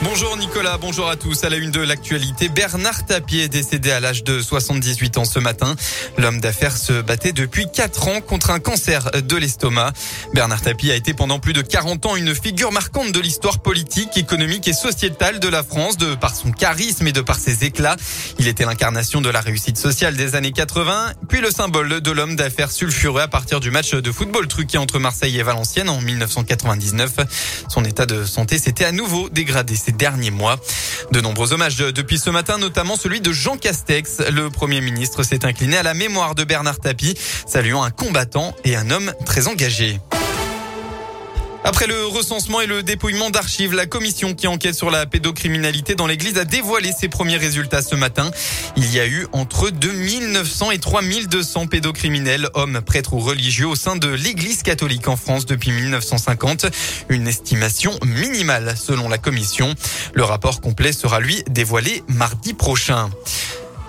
Bonjour Nicolas, bonjour à tous. À la une de l'actualité, Bernard Tapie est décédé à l'âge de 78 ans ce matin. L'homme d'affaires se battait depuis 4 ans contre un cancer de l'estomac. Bernard Tapie a été pendant plus de 40 ans une figure marquante de l'histoire politique, économique et sociétale de la France de par son charisme et de par ses éclats. Il était l'incarnation de la réussite sociale des années 80, puis le symbole de l'homme d'affaires sulfureux à partir du match de football truqué entre Marseille et Valenciennes en 1999. Son état de santé s'était à nouveau dégradé derniers mois. De nombreux hommages depuis ce matin, notamment celui de Jean Castex. Le Premier ministre s'est incliné à la mémoire de Bernard Tapie, saluant un combattant et un homme très engagé. Après le recensement et le dépouillement d'archives, la commission qui enquête sur la pédocriminalité dans l'église a dévoilé ses premiers résultats ce matin. Il y a eu entre 2900 et 3200 pédocriminels, hommes, prêtres ou religieux au sein de l'église catholique en France depuis 1950. Une estimation minimale selon la commission. Le rapport complet sera lui dévoilé mardi prochain.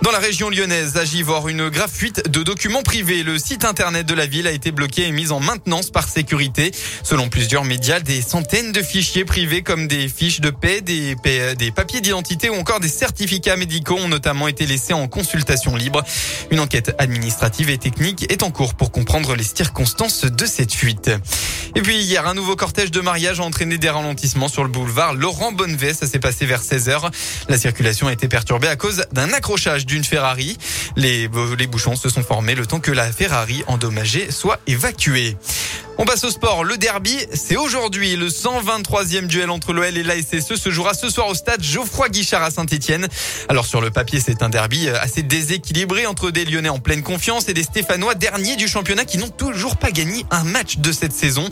Dans la région lyonnaise, à Givor, une grave fuite de documents privés. Le site internet de la ville a été bloqué et mis en maintenance par sécurité. Selon plusieurs médias, des centaines de fichiers privés comme des fiches de paix, des, des papiers d'identité ou encore des certificats médicaux ont notamment été laissés en consultation libre. Une enquête administrative et technique est en cours pour comprendre les circonstances de cette fuite. Et puis hier, un nouveau cortège de mariage a entraîné des ralentissements sur le boulevard Laurent Bonnevet. Ça s'est passé vers 16h. La circulation a été perturbée à cause d'un accrochage d'une Ferrari. Les, bouchons se sont formés le temps que la Ferrari endommagée soit évacuée. On passe au sport. Le derby, c'est aujourd'hui. Le 123e duel entre l'OL et l'ASSE se jouera ce soir au stade Geoffroy Guichard à Saint-Etienne. Alors sur le papier, c'est un derby euh, assez déséquilibré entre des Lyonnais en pleine confiance et des Stéphanois derniers du championnat qui n'ont toujours pas gagné un match de cette saison.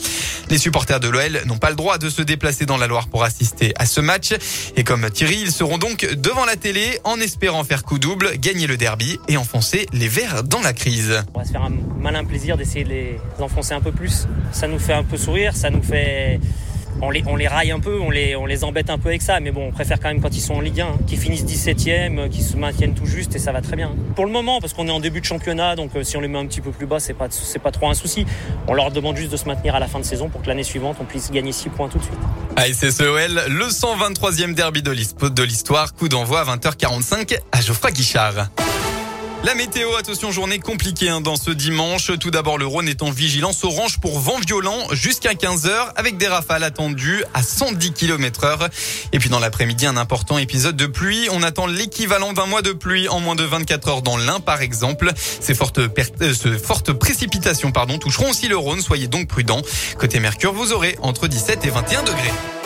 Les supporters de l'OL n'ont pas le droit de se déplacer dans la Loire pour assister à ce match. Et comme Thierry, ils seront donc devant la télé en espérant faire coup double, gagner le derby et enfoncer les Verts dans la crise. On va se faire un malin plaisir d'essayer de les enfoncer un peu plus ça nous fait un peu sourire, ça nous fait. On les, on les raille un peu, on les, on les embête un peu avec ça, mais bon, on préfère quand même quand ils sont en Ligue 1, hein, qu'ils finissent 17e, qu'ils se maintiennent tout juste et ça va très bien. Pour le moment, parce qu'on est en début de championnat, donc euh, si on les met un petit peu plus bas, c'est pas, c'est pas trop un souci. On leur demande juste de se maintenir à la fin de saison pour que l'année suivante, on puisse gagner 6 points tout de suite. ASSEOL, le 123e derby de l'histoire, coup d'envoi à 20h45 à Geoffroy Guichard. La météo, attention, journée compliquée hein, dans ce dimanche. Tout d'abord, le Rhône est en vigilance orange pour vent violent jusqu'à 15 heures avec des rafales attendues à 110 km heure. Et puis dans l'après-midi, un important épisode de pluie. On attend l'équivalent d'un mois de pluie en moins de 24 heures dans l'Ain, par exemple. Ces fortes, euh, ces fortes précipitations pardon, toucheront aussi le Rhône. Soyez donc prudents. Côté Mercure, vous aurez entre 17 et 21 degrés.